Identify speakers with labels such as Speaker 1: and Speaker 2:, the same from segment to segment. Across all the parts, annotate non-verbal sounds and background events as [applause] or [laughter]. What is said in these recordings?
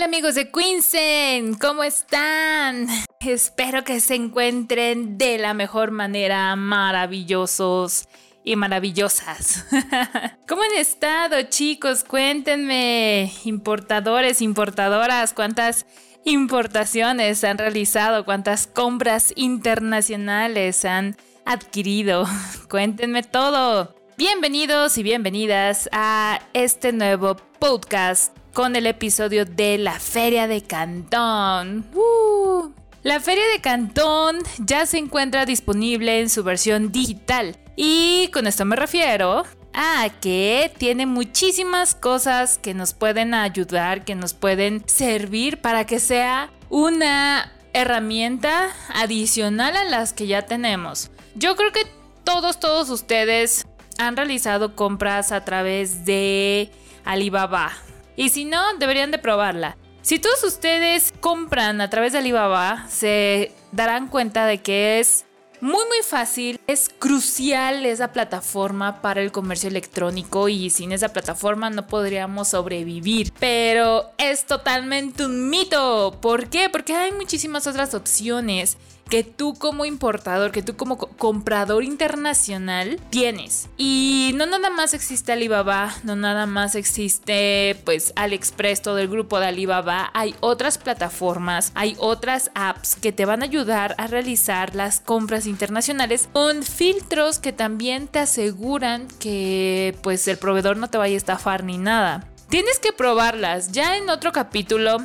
Speaker 1: Hola amigos de Queensen, ¿cómo están? Espero que se encuentren de la mejor manera, maravillosos y maravillosas. [laughs] ¿Cómo han estado chicos? Cuéntenme, importadores, importadoras, cuántas importaciones han realizado, cuántas compras internacionales han adquirido. [laughs] Cuéntenme todo. Bienvenidos y bienvenidas a este nuevo podcast con el episodio de la Feria de Cantón. La Feria de Cantón ya se encuentra disponible en su versión digital y con esto me refiero a que tiene muchísimas cosas que nos pueden ayudar, que nos pueden servir para que sea una herramienta adicional a las que ya tenemos. Yo creo que todos, todos ustedes han realizado compras a través de Alibaba. Y si no, deberían de probarla. Si todos ustedes compran a través de Alibaba, se darán cuenta de que es muy muy fácil, es crucial esa plataforma para el comercio electrónico y sin esa plataforma no podríamos sobrevivir. Pero es totalmente un mito. ¿Por qué? Porque hay muchísimas otras opciones que tú como importador, que tú como comprador internacional tienes. Y no nada más existe Alibaba, no nada más existe pues AliExpress, todo el grupo de Alibaba. Hay otras plataformas, hay otras apps que te van a ayudar a realizar las compras internacionales con filtros que también te aseguran que pues el proveedor no te vaya a estafar ni nada. Tienes que probarlas. Ya en otro capítulo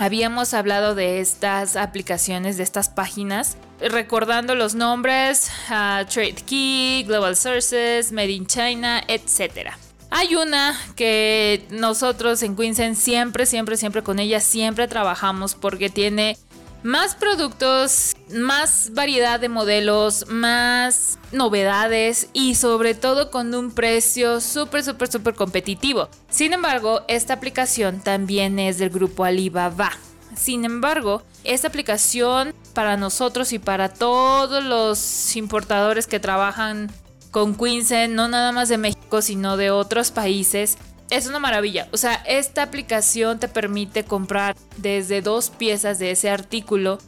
Speaker 1: habíamos hablado de estas aplicaciones, de estas páginas, recordando los nombres, uh, Trade Key, Global Sources, Made in China, etc. Hay una que nosotros en Queensen siempre, siempre, siempre con ella siempre trabajamos porque tiene más productos, más variedad de modelos, más novedades y sobre todo con un precio súper, súper, súper competitivo. Sin embargo, esta aplicación también es del grupo Alibaba. Sin embargo, esta aplicación para nosotros y para todos los importadores que trabajan con Queensen, no nada más de México, sino de otros países, es una maravilla. O sea, esta aplicación te permite comprar desde dos piezas de ese artículo.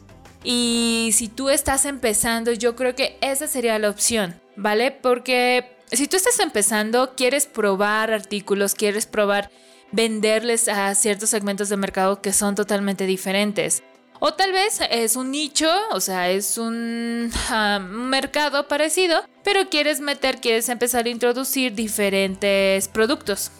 Speaker 1: Y si tú estás empezando, yo creo que esa sería la opción, ¿vale? Porque si tú estás empezando, quieres probar artículos, quieres probar venderles a ciertos segmentos de mercado que son totalmente diferentes. O tal vez es un nicho, o sea, es un mercado parecido, pero quieres meter, quieres empezar a introducir diferentes productos.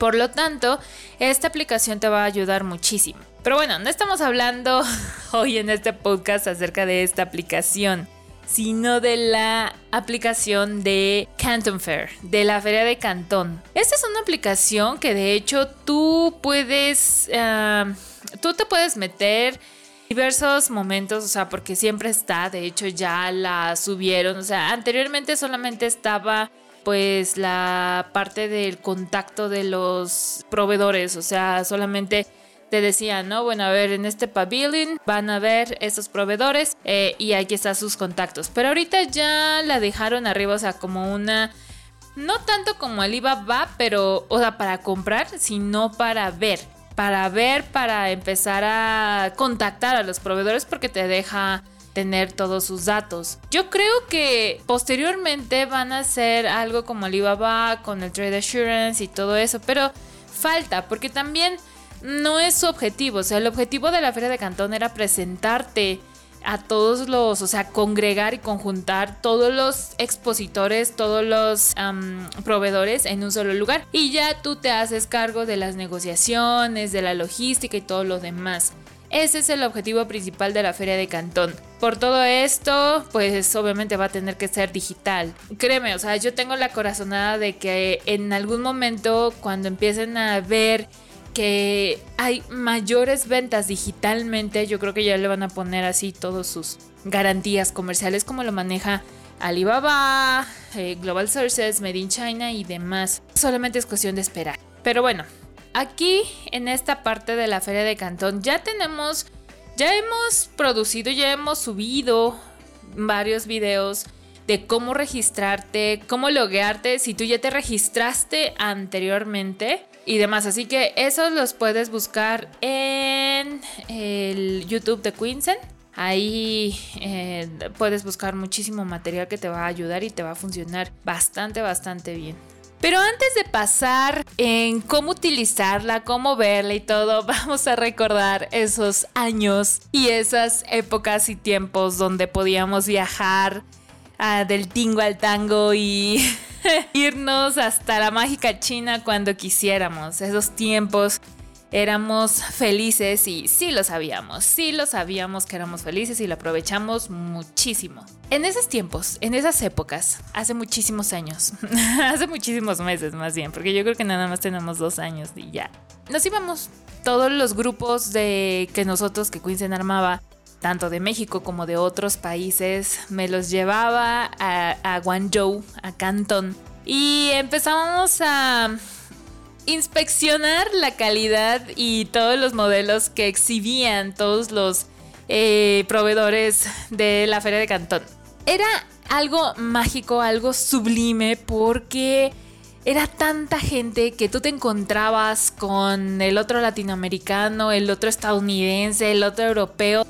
Speaker 1: Por lo tanto, esta aplicación te va a ayudar muchísimo. Pero bueno, no estamos hablando [laughs] hoy en este podcast acerca de esta aplicación, sino de la aplicación de Canton Fair, de la Feria de Cantón. Esta es una aplicación que de hecho tú puedes, ah, tú te puedes meter diversos momentos, o sea, porque siempre está, de hecho ya la subieron, o sea, anteriormente solamente estaba pues la parte del contacto de los proveedores, o sea, solamente te decían, ¿no? Bueno, a ver, en este pavilion van a ver esos proveedores eh, y aquí están sus contactos. Pero ahorita ya la dejaron arriba, o sea, como una... No tanto como va, pero, o sea, para comprar, sino para ver. Para ver, para empezar a contactar a los proveedores porque te deja tener todos sus datos. Yo creo que posteriormente van a hacer algo como Alibaba con el Trade Assurance y todo eso, pero falta porque también no es su objetivo. O sea, el objetivo de la Feria de Cantón era presentarte a todos los, o sea, congregar y conjuntar todos los expositores, todos los proveedores en un solo lugar. Y ya tú te haces cargo de las negociaciones, de la logística y todo lo demás. Ese es el objetivo principal de la feria de Cantón. Por todo esto, pues obviamente va a tener que ser digital. Créeme, o sea, yo tengo la corazonada de que en algún momento cuando empiecen a ver que hay mayores ventas digitalmente, yo creo que ya le van a poner así todas sus garantías comerciales como lo maneja Alibaba, eh, Global Sources, Made in China y demás. Solamente es cuestión de esperar. Pero bueno, Aquí en esta parte de la feria de Cantón ya tenemos, ya hemos producido, ya hemos subido varios videos de cómo registrarte, cómo loguearte. Si tú ya te registraste anteriormente, y demás. Así que esos los puedes buscar en el YouTube de Quinsen. Ahí eh, puedes buscar muchísimo material que te va a ayudar y te va a funcionar bastante, bastante bien. Pero antes de pasar en cómo utilizarla, cómo verla y todo, [laughs] vamos a recordar esos años y esas épocas y tiempos donde podíamos viajar ah, del tingo al tango y [laughs] irnos hasta la mágica China cuando quisiéramos. Esos tiempos éramos felices y sí lo sabíamos, sí lo sabíamos que éramos felices y lo aprovechamos muchísimo. En esos tiempos, en esas épocas, hace muchísimos años, [laughs] hace muchísimos meses más bien, porque yo creo que nada más tenemos dos años y ya. Nos íbamos todos los grupos de que nosotros, que Quince armaba, tanto de México como de otros países, me los llevaba a, Guangzhou, a Canton, y empezábamos a inspeccionar la calidad y todos los modelos que exhibían todos los eh, proveedores de la Feria de Cantón. Era algo mágico, algo sublime, porque era tanta gente que tú te encontrabas con el otro latinoamericano, el otro estadounidense, el otro europeo.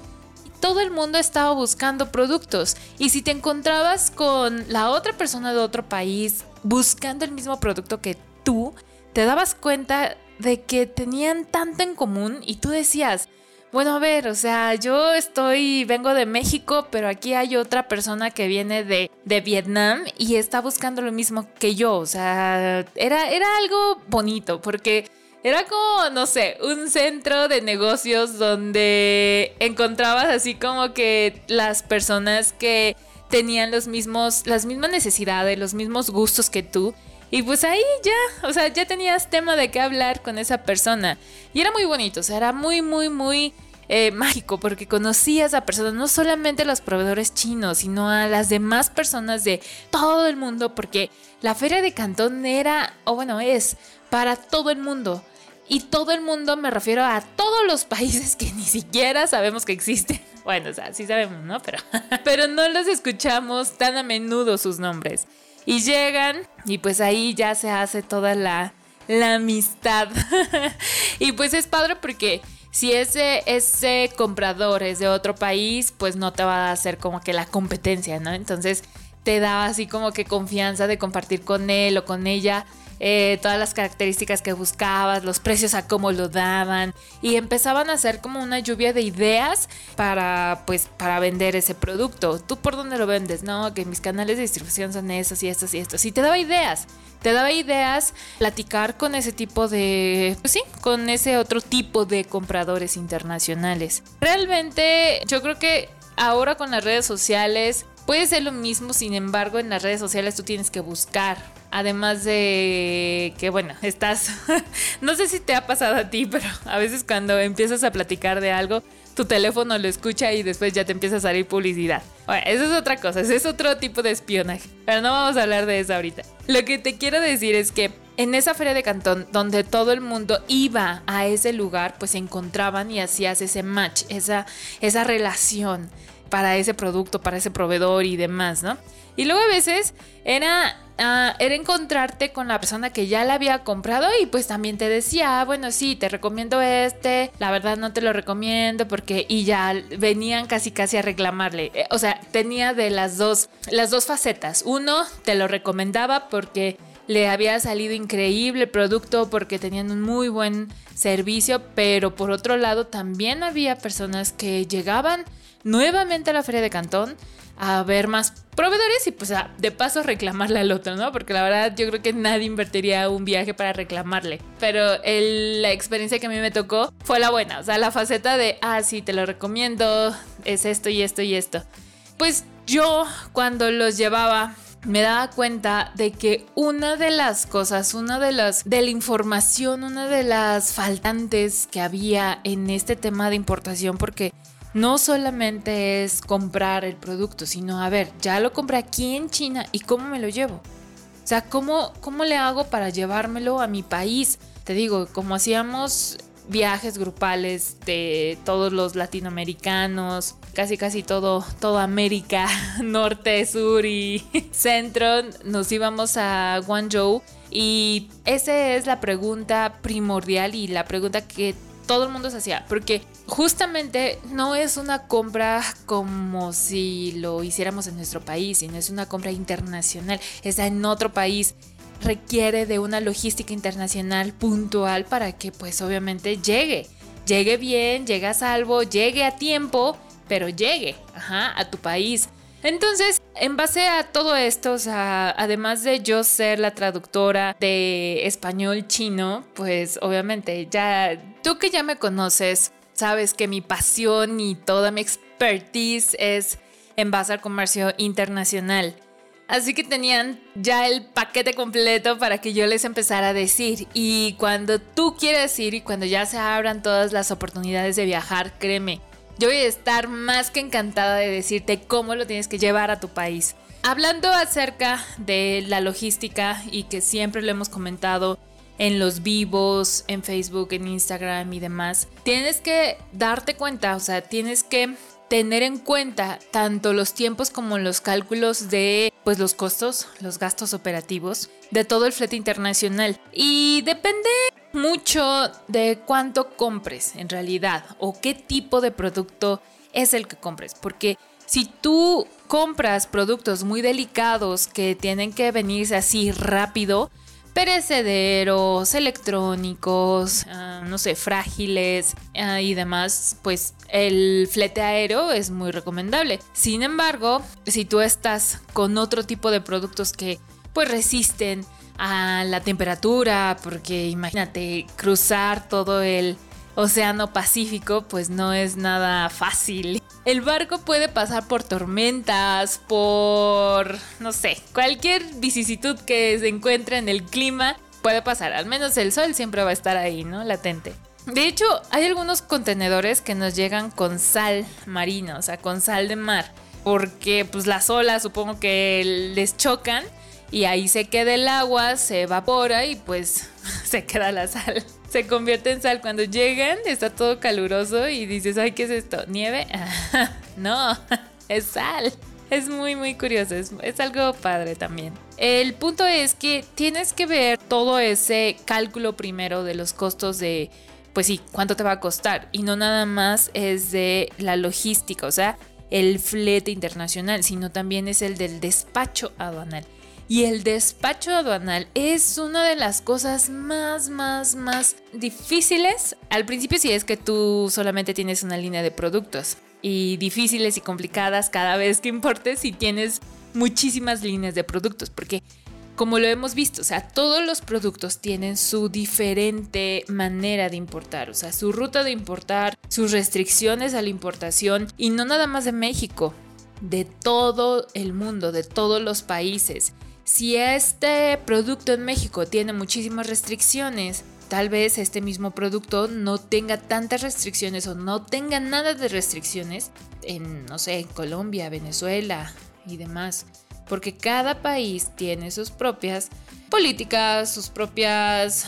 Speaker 1: Todo el mundo estaba buscando productos y si te encontrabas con la otra persona de otro país buscando el mismo producto que tú, te dabas cuenta de que tenían tanto en común y tú decías, bueno, a ver, o sea, yo estoy, vengo de México, pero aquí hay otra persona que viene de, de Vietnam y está buscando lo mismo que yo. O sea, era, era algo bonito porque era como, no sé, un centro de negocios donde encontrabas así como que las personas que tenían los mismos, las mismas necesidades, los mismos gustos que tú y pues ahí ya, o sea, ya tenías tema de qué hablar con esa persona. Y era muy bonito, o sea, era muy, muy, muy eh, [laughs] mágico porque conocías a personas, no solamente a los proveedores chinos, sino a las demás personas de todo el mundo, porque la feria de Cantón era, o bueno, es para todo el mundo. Y todo el mundo me refiero a todos los [laughs] países que ni siquiera sabemos que existen. [laughs] Bueno, o sea, sí sabemos, ¿no? Pero, pero no los escuchamos tan a menudo sus nombres. Y llegan y pues ahí ya se hace toda la, la amistad. [laughs] y pues es padre porque si ese, ese comprador es de otro país, pues no te va a hacer como que la competencia, ¿no? Entonces te da así como que confianza de compartir con él o con ella eh, todas las características que buscabas, los precios a cómo lo daban y empezaban a hacer como una lluvia de ideas para pues para vender ese producto. ¿Tú por dónde lo vendes? No, que mis canales de distribución son estos y estos y estos. Y te daba ideas. Te daba ideas platicar con ese tipo de, pues sí, con ese otro tipo de compradores internacionales. Realmente yo creo que ahora con las redes sociales puede ser lo mismo, sin embargo en las redes sociales tú tienes que buscar Además de que, bueno, estás, [laughs] no sé si te ha pasado a ti, pero a veces cuando empiezas a platicar de algo, tu teléfono lo escucha y después ya te empieza a salir publicidad. Bueno, eso es otra cosa, ese es otro tipo de espionaje, pero no vamos a hablar de eso ahorita. Lo que te quiero decir es que en esa feria de Cantón, donde todo el mundo iba a ese lugar, pues se encontraban y hacías ese match, esa, esa relación para ese producto, para ese proveedor y demás, ¿no? Y luego a veces era, ah, era encontrarte con la persona que ya la había comprado y pues también te decía, ah, bueno, sí, te recomiendo este, la verdad no te lo recomiendo porque y ya venían casi casi a reclamarle. Eh, o sea, tenía de las dos, las dos facetas. Uno, te lo recomendaba porque le había salido increíble el producto porque tenían un muy buen servicio, pero por otro lado también había personas que llegaban nuevamente a la feria de Cantón a ver más proveedores y pues de paso reclamarle al otro, ¿no? Porque la verdad yo creo que nadie invertiría un viaje para reclamarle. Pero la experiencia que a mí me tocó fue la buena, o sea, la faceta de, ah, sí, te lo recomiendo, es esto y esto y esto. Pues yo cuando los llevaba me daba cuenta de que una de las cosas, una de las de la información, una de las faltantes que había en este tema de importación, porque no solamente es comprar el producto, sino a ver, ya lo compré aquí en China y cómo me lo llevo. O sea, ¿cómo, cómo le hago para llevármelo a mi país? Te digo, como hacíamos viajes grupales de todos los latinoamericanos, casi casi todo, toda América, [laughs] norte, sur y [laughs] centro, nos íbamos a Guangzhou y esa es la pregunta primordial y la pregunta que todo el mundo se hacía, porque justamente no es una compra como si lo hiciéramos en nuestro país, sino es una compra internacional, está en otro país requiere de una logística internacional puntual para que pues obviamente llegue, llegue bien, llegue a salvo, llegue a tiempo, pero llegue a tu país. Entonces, en base a todo esto, además de yo ser la traductora de español chino, pues obviamente ya tú que ya me conoces, sabes que mi pasión y toda mi expertise es en base al comercio internacional. Así que tenían ya el paquete completo para que yo les empezara a decir. Y cuando tú quieres ir y cuando ya se abran todas las oportunidades de viajar, créeme, yo voy a estar más que encantada de decirte cómo lo tienes que llevar a tu país. Hablando acerca de la logística y que siempre lo hemos comentado en los vivos, en Facebook, en Instagram y demás, tienes que darte cuenta, o sea, tienes que tener en cuenta tanto los tiempos como los cálculos de pues los costos, los gastos operativos de todo el flete internacional y depende mucho de cuánto compres en realidad o qué tipo de producto es el que compres. Porque si tú compras productos muy delicados que tienen que venirse así rápido, perecederos, electrónicos, ah, no sé, frágiles ah, y demás, pues el flete aéreo es muy recomendable. Sin embargo, si tú estás con otro tipo de productos que pues resisten a la temperatura, porque imagínate cruzar todo el Océano Pacífico, pues no es nada fácil. El barco puede pasar por tormentas, por, no sé, cualquier vicisitud que se encuentre en el clima puede pasar. Al menos el sol siempre va a estar ahí, ¿no? Latente. De hecho, hay algunos contenedores que nos llegan con sal marina, o sea, con sal de mar, porque pues las olas supongo que les chocan y ahí se queda el agua, se evapora y pues [laughs] se queda la sal. Se convierte en sal. Cuando llegan está todo caluroso y dices, ay, ¿qué es esto? ¿Nieve? [laughs] no, [laughs] es sal. Es muy, muy curioso. Es, es, algo padre también. El punto es que tienes que ver todo ese cálculo primero de los costos de, pues sí, cuánto te va a costar. Y no nada más es de la logística, o sea, el flete internacional, sino también es el del despacho aduanal. Y el despacho aduanal es una de las cosas más, más, más difíciles. Al principio si es que tú solamente tienes una línea de productos. Y difíciles y complicadas cada vez que importes si tienes muchísimas líneas de productos. Porque como lo hemos visto, o sea, todos los productos tienen su diferente manera de importar, o sea, su ruta de importar, sus restricciones a la importación y no nada más de México, de todo el mundo, de todos los países. Si este producto en México tiene muchísimas restricciones, tal vez este mismo producto no tenga tantas restricciones o no tenga nada de restricciones en, no sé, Colombia, Venezuela y demás. Porque cada país tiene sus propias políticas, sus propias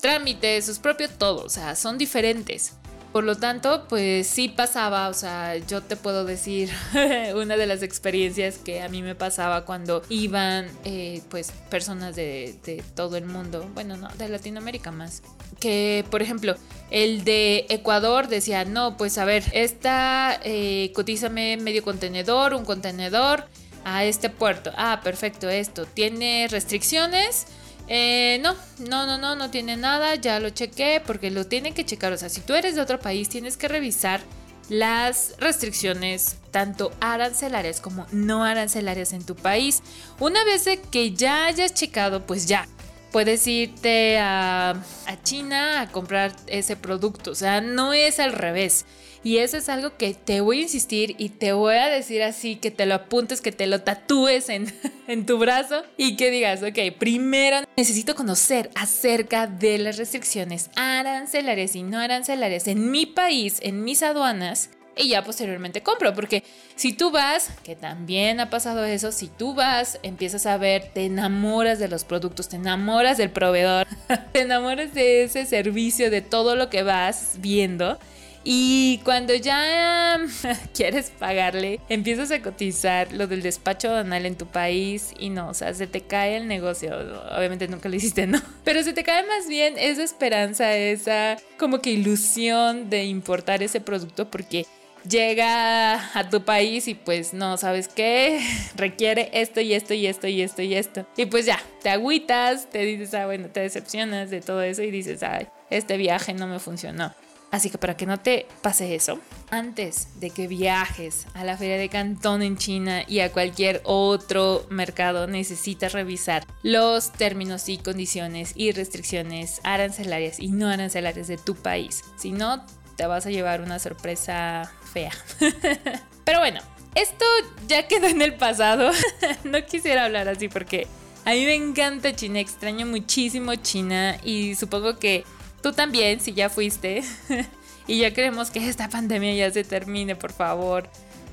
Speaker 1: trámites, sus propios todo, o sea, son diferentes. Por lo tanto, pues sí pasaba, o sea, yo te puedo decir [laughs] una de las experiencias que a mí me pasaba cuando iban, eh, pues, personas de, todo el mundo, bueno, no, de Latinoamérica más. Que, por ejemplo, el de Ecuador decía, no, pues a ver, esta, eh, cotízame medio contenedor, un contenedor a este puerto. Ah, perfecto, esto. ¿Tiene restricciones? Eh, no, no, no, no, no tiene nada, ya lo chequé porque lo tienen que checar. O sea, si tú eres de otro país, tienes que revisar las restricciones tanto arancelarias como no arancelarias en tu país. Una vez que ya hayas checado, pues ya, puedes irte a, a China a comprar ese producto. O sea, no es al revés. Y eso es algo que te voy a insistir y te voy a decir así, que te lo apuntes, que te lo tatúes en, [laughs] en tu brazo y que digas, ok, primero necesito conocer acerca de las restricciones arancelarias y no arancelarias en mi país, en mis aduanas, y ya posteriormente compro, porque si tú vas, que también ha pasado eso, si tú vas, empiezas a ver, te enamoras de los productos, te enamoras del proveedor, [laughs] te enamoras de ese servicio, de todo lo que vas viendo. Y cuando ya [laughs] quieres pagarle, empiezas a cotizar lo del despacho banal en tu país y no, o sea, se te cae el negocio. Obviamente nunca lo hiciste, ¿no? [laughs] Pero se te cae más bien esa esperanza, esa como que ilusión de importar ese producto porque llega a tu país y pues no, ¿sabes qué? [laughs] Requiere esto y esto y esto y esto y esto. Y pues ya, te agüitas, te dices, ah, bueno, te decepcionas de todo eso y dices, ay, este viaje no me funcionó. Así que para que no te pase eso, antes de que viajes a la feria de Cantón en China y a cualquier otro mercado, necesitas revisar los términos y condiciones y restricciones arancelarias y no arancelarias de tu país. Si no, te vas a llevar una sorpresa fea. [laughs] Pero bueno, esto ya quedó en el pasado. [laughs] no quisiera hablar así porque a mí me encanta China, extraño muchísimo China y supongo que tú también, si ya fuiste. [laughs] y ya queremos que esta pandemia ya se termine, por favor.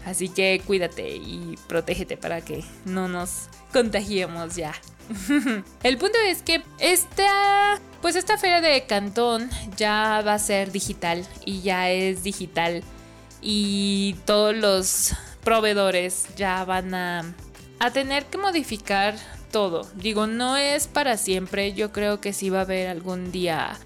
Speaker 1: Así que cuídate y protégete para que no nos contagiemos ya. [laughs] El punto es que esta, pues esta feria de Cantón ya va a ser digital y ya es digital y todos los proveedores ya van a tener que modificar todo. Digo, no es para siempre, yo creo que sí va a haber algún día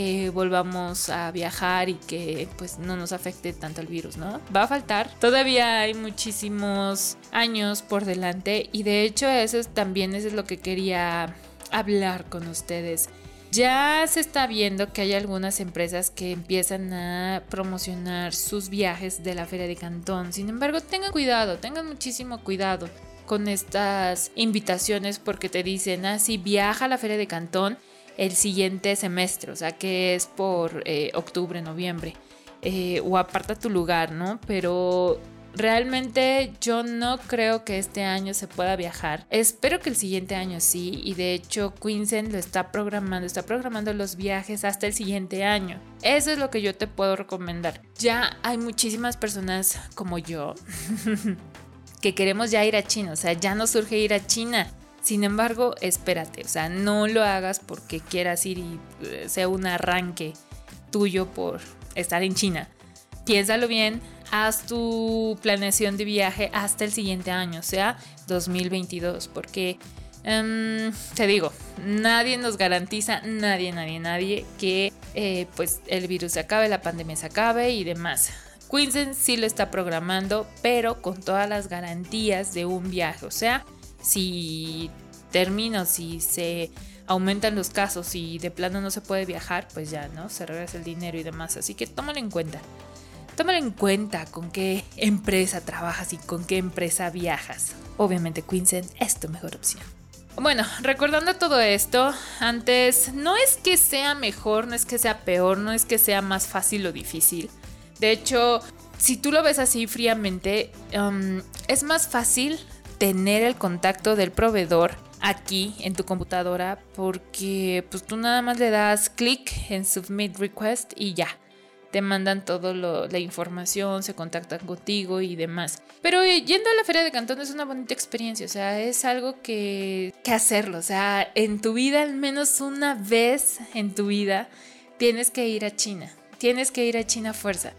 Speaker 1: que volvamos a viajar y que pues no nos afecte tanto el virus, ¿no? Va a faltar. Todavía hay muchísimos años por delante y de hecho eso también es lo que quería hablar con ustedes. Ya se está viendo que hay algunas empresas que empiezan a promocionar sus viajes de la Feria de Cantón. Sin embargo, tengan cuidado, tengan muchísimo cuidado con estas invitaciones porque te dicen, ah, viaja a la Feria de Cantón el siguiente semestre, o sea que es por eh, octubre, noviembre, eh, o aparta tu lugar, ¿no? Pero realmente yo no creo que este año se pueda viajar. Espero que el siguiente año sí, y de hecho Quinsen lo está programando, está programando los viajes hasta el siguiente año. Eso es lo que yo te puedo recomendar. Ya hay muchísimas personas como yo. [laughs] que queremos ya ir a China, o sea, ya no surge ir a China, sin embargo, espérate, o sea, no lo hagas porque quieras ir y eh, sea un arranque tuyo por estar en China. Piénsalo bien, haz tu planeación de viaje hasta el siguiente año, o sea, 2022, porque em, te digo, nadie nos garantiza, nadie, nadie, nadie, que eh, pues el virus se acabe, la pandemia se acabe y demás. Quinsen sí lo está programando, pero con todas las garantías de un viaje, o sea, si termina, si se aumentan los casos y de plano no se puede viajar, pues ya, ¿no? Se regresa el dinero y demás. Así que tómalo en cuenta. Tómalo en cuenta con qué empresa trabajas y con qué empresa viajas. Obviamente Quinsen es tu mejor opción. Bueno, recordando todo esto, antes no es que sea mejor, no es que sea peor, no es que sea más fácil o difícil. De hecho, si tú lo ves así fríamente, um, es más fácil tener el contacto del proveedor aquí en tu computadora porque pues tú nada más le das clic en submit request y ya te mandan toda la información, se contactan contigo y demás. Pero yendo a la feria de Cantón es una bonita experiencia, o sea, es algo que, que hacerlo, o sea, en tu vida, al menos una vez en tu vida, tienes que ir a China, tienes que ir a China a fuerza,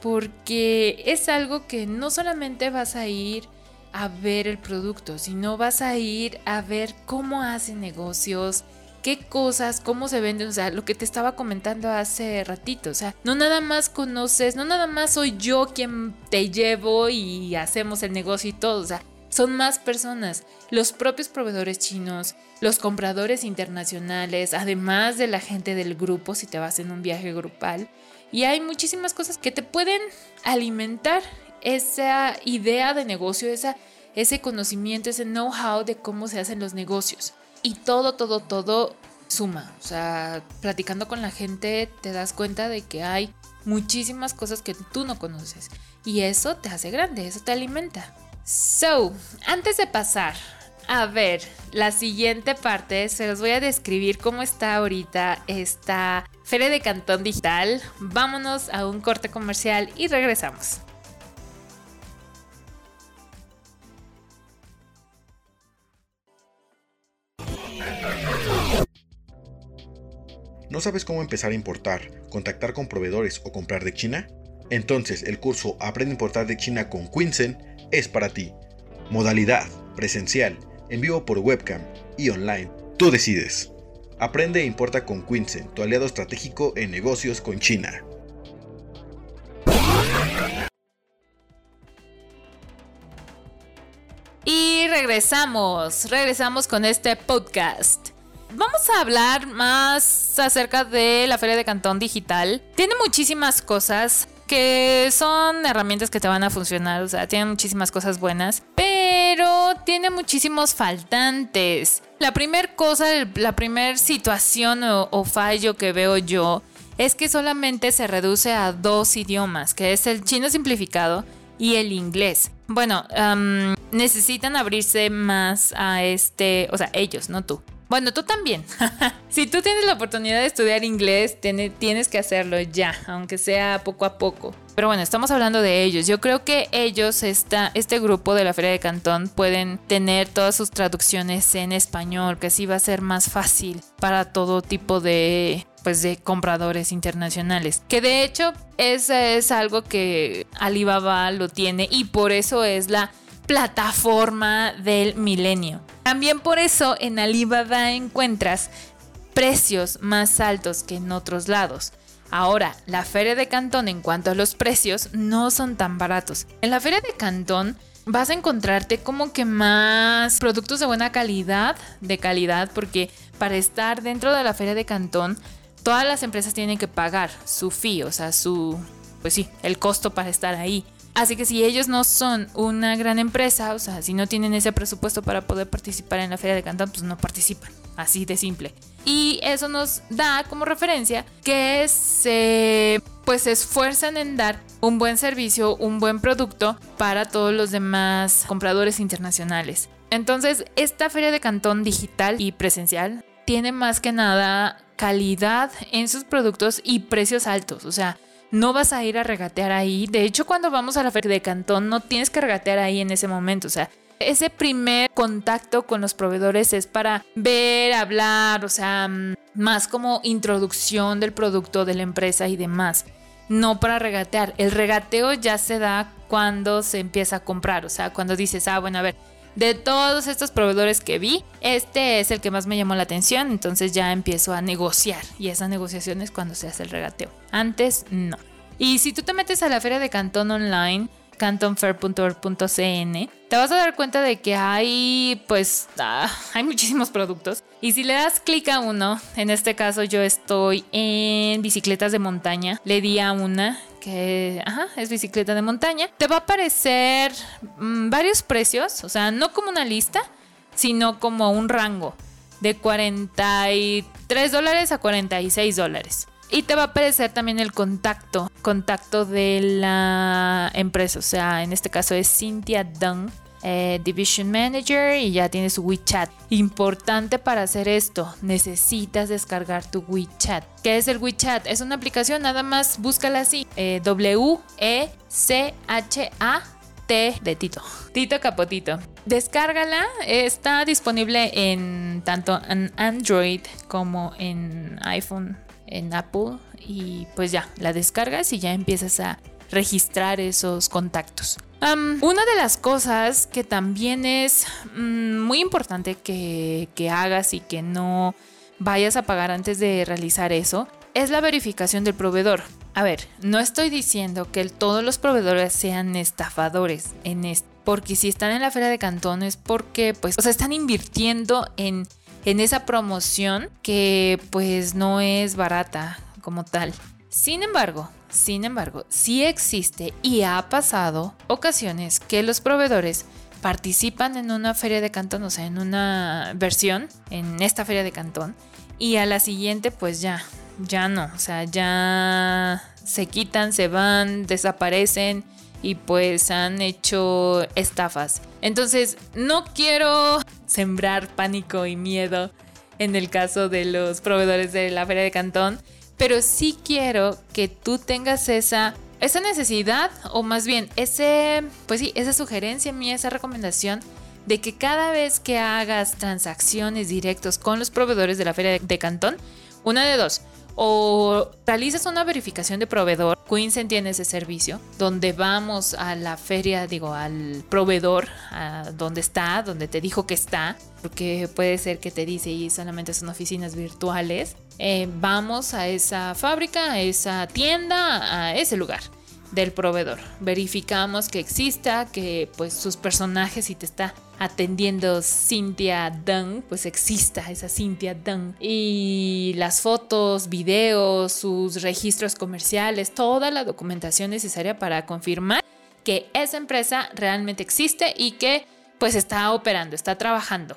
Speaker 1: porque es algo que no solamente vas a ir a ver el producto, sino vas a ir a ver cómo hacen negocios, qué cosas, cómo se venden, o sea, lo que te estaba comentando hace ratito, o sea, no nada más conoces, no nada más soy yo quien te llevo y hacemos el negocio y todo, o sea, son más personas, los propios proveedores chinos, los compradores internacionales, además de la gente del grupo si te vas en un viaje grupal. Y hay muchísimas cosas que te pueden alimentar esa idea de negocio, esa, ese conocimiento, ese know-how de cómo se hacen los negocios. Y todo, todo, todo suma. O sea, platicando con la gente te das cuenta de que hay muchísimas cosas que tú no conoces. Y eso te hace grande, eso te alimenta. So, antes de pasar a ver la siguiente parte, se los voy a describir cómo está ahorita esta Feria de Cantón Digital. Vámonos a un corte comercial y regresamos.
Speaker 2: ¿No sabes cómo empezar a importar, contactar con proveedores o comprar de China? Entonces el curso Aprende a importar de China con Quinsen es para ti. Modalidad, presencial, en vivo por webcam y online. Tú decides. Aprende e importa con Quinsen, tu aliado estratégico en negocios con China.
Speaker 1: Y regresamos, regresamos con este podcast. Vamos a hablar más acerca de la Feria de Cantón Digital. Tiene muchísimas cosas que son herramientas que te van a funcionar, o sea, tiene muchísimas cosas buenas, pero tiene muchísimos faltantes. La primera cosa, la primera situación o, fallo que veo yo es que solamente se reduce a dos idiomas, que es el chino simplificado y el inglés. Bueno, necesitan abrirse más a este, o sea, ellos, no tú. Bueno, tú también. [laughs] si tú tienes la oportunidad de estudiar inglés, tienes que hacerlo ya, aunque sea poco a poco. Pero bueno, estamos hablando de ellos. Yo creo que ellos, esta, este grupo de la Feria de Cantón, pueden tener todas sus traducciones en español, que así va a ser más fácil para todo tipo de pues de compradores internacionales. Que de hecho eso es algo que Alibaba lo tiene y por eso es la plataforma del milenio. También por eso en Alibaba encuentras precios más altos que en otros lados. Ahora, la feria de Cantón en cuanto a los precios no son tan baratos. En la feria de Cantón vas a encontrarte como que más productos de buena calidad, de calidad, porque para estar dentro de la feria de Cantón, todas las empresas tienen que pagar su fee, o sea, su, pues sí, el costo para estar ahí. Así que si ellos no son una gran empresa, o sea, si no tienen ese presupuesto para poder participar en la Feria de Cantón, pues no participan. Así de simple. Y eso nos da como referencia que se pues se esfuerzan en dar un buen servicio, un buen producto para todos los demás compradores internacionales. Entonces, esta feria de cantón digital y presencial tiene más que nada calidad en sus productos y precios altos. O sea, no vas a ir a regatear ahí. De hecho, cuando vamos a la feria de Cantón, no tienes que regatear ahí en ese momento. O sea, ese primer contacto con los proveedores es para ver, hablar, o sea, mm, más como introducción del producto de la empresa y demás. No para regatear. El regateo ya se da cuando se empieza a comprar. O sea, cuando dices, ah, bueno, a ver, de todos estos proveedores que vi, este es el que más me llamó la atención, entonces ya empiezo a negociar y esa negociación es cuando se hace el regateo. Antes no. Y si tú te metes a la feria de Cantón online, cantonfair.org.cn, te vas a dar cuenta de que hay, pues, ah, hay muchísimos productos. Y si le das clic a uno, en este caso yo estoy en bicicletas de montaña, le di a una que es bicicleta de montaña, te va a aparecer mm, varios precios, o sea, no como una lista, sino como un rango de 43 dólares a 46 dólares. Y te va a aparecer también el contacto, contacto de la empresa. O sea, en este caso es Cynthia Dunn, eh, Division Manager, y ya tienes WeChat. Importante para hacer esto, necesitas descargar tu WeChat. ¿Qué es el WeChat? Es una aplicación, nada más búscala así: eh, W-E-C-H-A. de Tito. Tito Capotito. Descárgala. Está disponible en tanto en Android como en iPhone en Apple y pues ya, la descargas y ya empiezas a registrar esos contactos. Una de las cosas que también es mm, muy importante que, hagas y que no vayas a pagar antes de realizar eso es la verificación del proveedor. A ver, no estoy diciendo que todos los proveedores sean estafadores en esto, porque si están en la feria de Cantón es porque pues, están invirtiendo en en esa promoción que pues no es barata como tal. Sin embargo, sin embargo, sí existe y ha pasado ocasiones que los proveedores participan en una feria de cantón, o sea, en una versión, en esta feria de cantón, y a la siguiente pues ya, ya no, o sea, ya se quitan, se van, desaparecen y pues han hecho estafas. Entonces, no quiero sembrar pánico y miedo en el caso de los proveedores de la Feria de Cantón, pero sí quiero que tú tengas esa esa necesidad o más bien ese pues sí, esa sugerencia mía, esa recomendación de que cada vez que hagas transacciones directos con los proveedores de la Feria de Cantón, una de dos, o realizas una verificación de proveedor, Quinsen tiene ese servicio, donde vamos a la feria, digo, al proveedor, a donde está, donde te dijo que está, porque puede ser que te dice y solamente son oficinas virtuales. Eh, vamos a esa fábrica, a esa tienda, a ese lugar del proveedor. Verificamos que exista, que pues sus personajes, si te está atendiendo Cynthia Dunn, pues exista esa Cynthia Dunn. Y las fotos, videos, sus registros comerciales, toda la documentación necesaria para confirmar que esa empresa realmente existe y que pues está operando, está trabajando.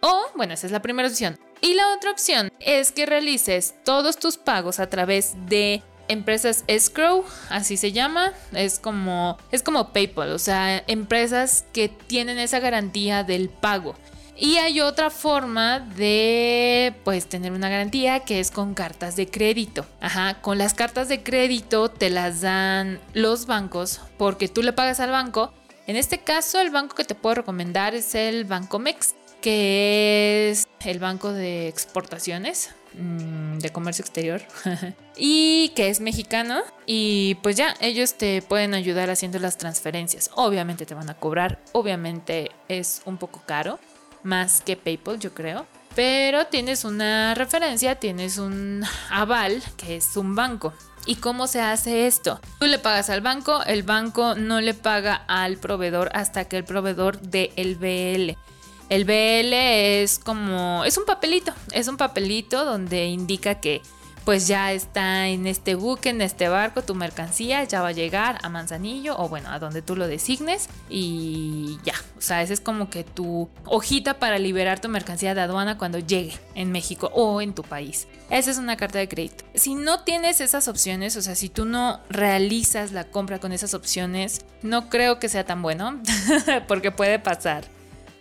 Speaker 1: O, bueno, esa es la primera opción. Y la otra opción es que realices todos tus pagos a través de empresas escrow, así se llama, es como es como PayPal, o sea, empresas que tienen esa garantía del pago. Y hay otra forma de pues tener una garantía que es con cartas de crédito. Ajá, con las cartas de crédito te las dan los bancos porque tú le pagas al banco. En este caso el banco que te puedo recomendar es el Banco Mex, que es el banco de exportaciones. Mm, de comercio exterior [laughs] y que es mexicano y pues ya ellos te pueden ayudar haciendo las transferencias. Obviamente te van a cobrar, obviamente es un poco caro, más que PayPal yo creo, pero tienes una referencia, tienes un aval que es un banco. ¿Y cómo se hace esto? Tú le pagas al banco, el banco no le paga al proveedor hasta que el proveedor dé el BL. El BL es como, es un papelito, es un papelito donde indica que pues ya está en este buque, en este barco, tu mercancía ya va a llegar a Manzanillo o bueno, a donde tú lo designes y ya. O sea, esa es como que tu hojita para liberar tu mercancía de aduana cuando llegue en México o en tu país. Esa es una carta de crédito. Si no tienes esas opciones, o sea, si tú no realizas la compra con esas opciones, no creo que sea tan bueno [laughs] porque puede pasar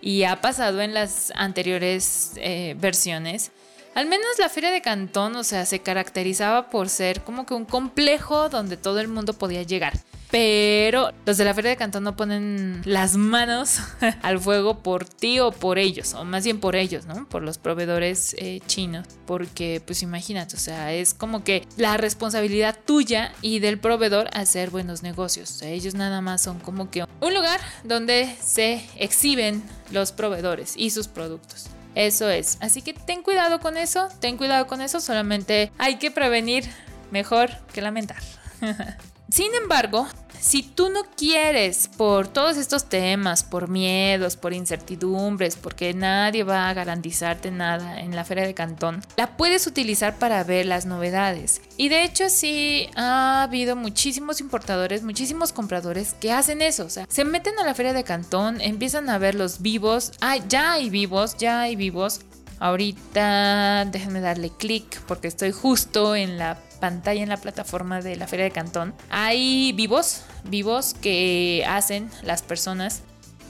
Speaker 1: y ha pasado en las anteriores eh, versiones. Al menos la Feria de Cantón, o sea, se caracterizaba por ser como que un complejo donde todo el mundo podía llegar. Pero los de la Feria de Cantón no ponen las manos [laughs] al fuego por ti o por ellos, o más bien por ellos, ¿no? Por los proveedores eh, chinos. Porque, pues imagínate, o sea, es como que la responsabilidad tuya y del proveedor hacer buenos negocios. O sea, ellos nada más son como que un lugar donde se exhiben los proveedores y sus productos. Eso es. Así que ten cuidado con eso, ten cuidado con eso, solamente hay que prevenir mejor que lamentar. [laughs] Sin embargo, si tú no quieres por todos estos temas, por miedos, por incertidumbres, porque nadie va a garantizarte nada en la feria de Cantón, la puedes utilizar para ver las novedades. Y de hecho sí ha habido muchísimos importadores, muchísimos compradores que hacen eso. O sea, se meten a la feria de Cantón, empiezan a ver los vivos. Ah, ya hay vivos, ya hay vivos. Ahorita déjenme darle clic porque estoy justo en la pantalla en la plataforma de la Feria de Cantón. Hay vivos, vivos que hacen las personas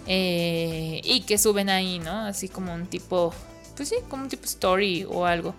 Speaker 1: eh, y que suben ahí, ¿no? Así como un tipo, pues sí, como un tipo story o algo.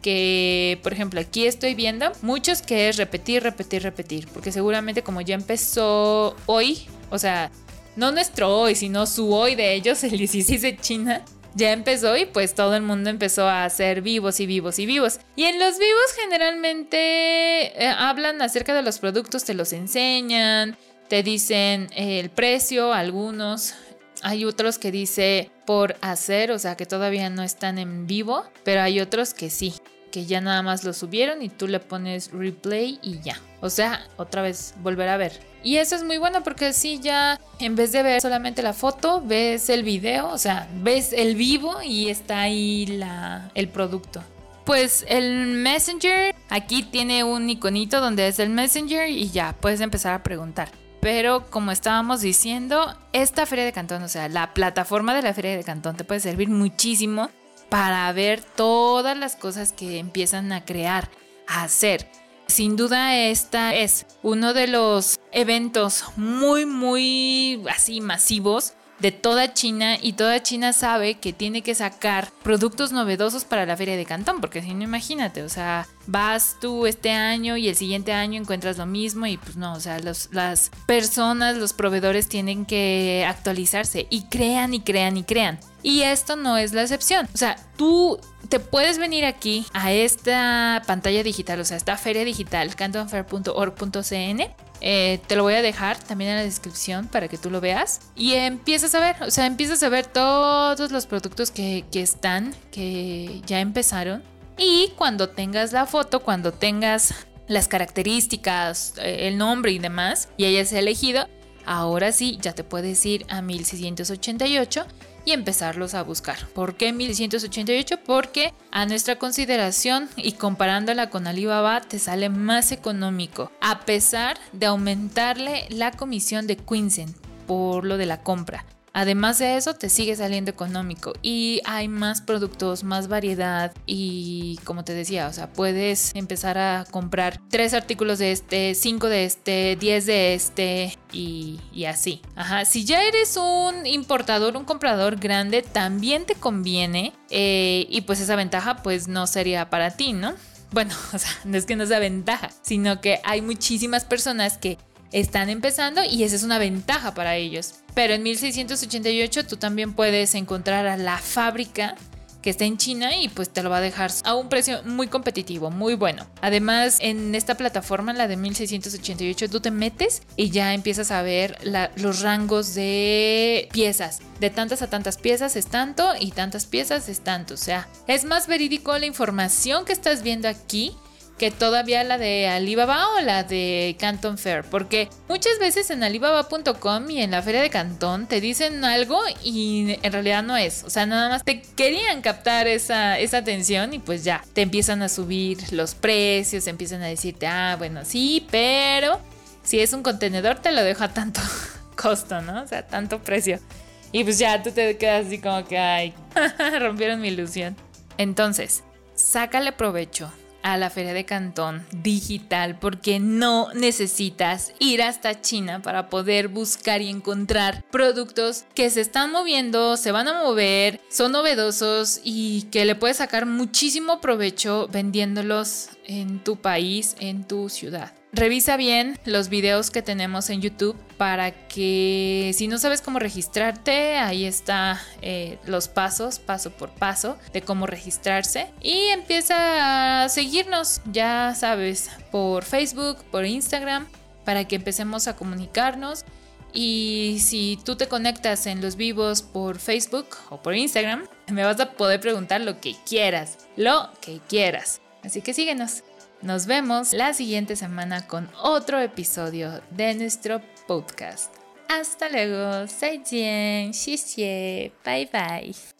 Speaker 1: Que, por ejemplo, aquí estoy viendo muchos que es repetir, repetir, repetir. Porque seguramente como ya empezó hoy, o sea, no nuestro hoy, sino su hoy de ellos, [laughs] el 16 de China, ya empezó y pues todo el mundo empezó a hacer vivos y vivos y vivos. Y en los vivos generalmente eh, hablan acerca de los productos, te los enseñan, te dicen eh, el precio, algunos. Hay otros que dice por hacer, o sea que todavía no están en vivo, pero hay otros que sí que ya nada más lo subieron y tú le pones replay y ya. O sea, otra vez volver a ver. Y eso es muy bueno porque así ya en vez de ver solamente la foto, ves el video, o sea, ves el vivo y está ahí la, el producto. Pues el Messenger aquí tiene un iconito donde es el Messenger y ya puedes empezar a preguntar. Pero como estábamos diciendo, esta feria de Cantón, o sea, la plataforma de la feria de Cantón te puede servir muchísimo para ver todas las cosas que empiezan a crear, a hacer. Sin duda esta es uno de los eventos muy, muy así masivos de toda China y toda China sabe que tiene que sacar productos novedosos para la feria de Cantón, porque si no imagínate, o sea, vas tú este año y el siguiente año encuentras lo mismo y pues no, o sea, las personas, los proveedores tienen que actualizarse y crean y crean y crean. Y esto no es la excepción. O sea, tú te puedes venir aquí a esta pantalla digital, o sea, esta feria digital, cantonfair.org.cn. Eh, te lo voy a dejar también en la descripción para que tú lo veas. Y empiezas a ver, o sea, empiezas a ver todos los productos que, están, que ya empezaron. Y cuando tengas la foto, cuando tengas las características, eh, el nombre y demás, y hayas elegido, ahora sí ya te puedes ir a 1688 y empezarlos a buscar. ¿Por qué 1188? Porque a nuestra consideración y comparándola con Alibaba te sale más económico, a pesar de aumentarle la comisión de Quinzen por lo de la compra. Además de eso, te sigue saliendo económico y hay más productos, más variedad y como te decía, o sea, puedes empezar a comprar tres artículos de este, cinco de este, diez de este y, así. Ajá, si ya eres un importador, un comprador grande, también te conviene eh, y pues esa ventaja pues no sería para ti, ¿no? Bueno, [laughs] o sea, no es que no sea ventaja, sino que hay muchísimas personas que están empezando y esa es una ventaja para ellos. Pero en 1688 tú también puedes encontrar a la fábrica que está en China y pues te lo va a dejar a un precio muy competitivo, muy bueno. Además, en esta plataforma, la de 1688, tú te metes y ya empiezas a ver los rangos de piezas. De tantas a tantas piezas es tanto y tantas piezas es tanto. O sea, es más verídico la información que estás viendo aquí que todavía la de Alibaba o la de Canton Fair, porque muchas veces en alibaba.com y en la feria de Cantón te dicen algo y en realidad no es, o sea, nada más te querían captar esa, esa atención y pues ya, te empiezan a subir los precios, empiezan a decirte, ah, bueno, sí, pero si es un contenedor te lo dejo a tanto [laughs] costo, ¿no? O sea, tanto precio. Y pues ya tú te quedas así como que, ay, [laughs] rompieron mi ilusión. Entonces, sácale provecho a la feria de Cantón digital porque no necesitas ir hasta China para poder buscar y encontrar productos que se están moviendo, se van a mover, son novedosos y que le puedes sacar muchísimo provecho vendiéndolos en tu país, en tu ciudad. Revisa bien los videos que tenemos en YouTube para que si no sabes cómo registrarte, ahí está eh, los pasos, paso por paso, de cómo registrarse. Y empieza a seguirnos, ya sabes, por Facebook, por Instagram, para que empecemos a comunicarnos. Y si tú te conectas en los vivos por Facebook o por Instagram, me vas a poder preguntar lo que quieras, lo que quieras. Así que síguenos. Nos vemos la siguiente semana con otro episodio de nuestro podcast. Hasta luego, 再见，谢谢，bye bye。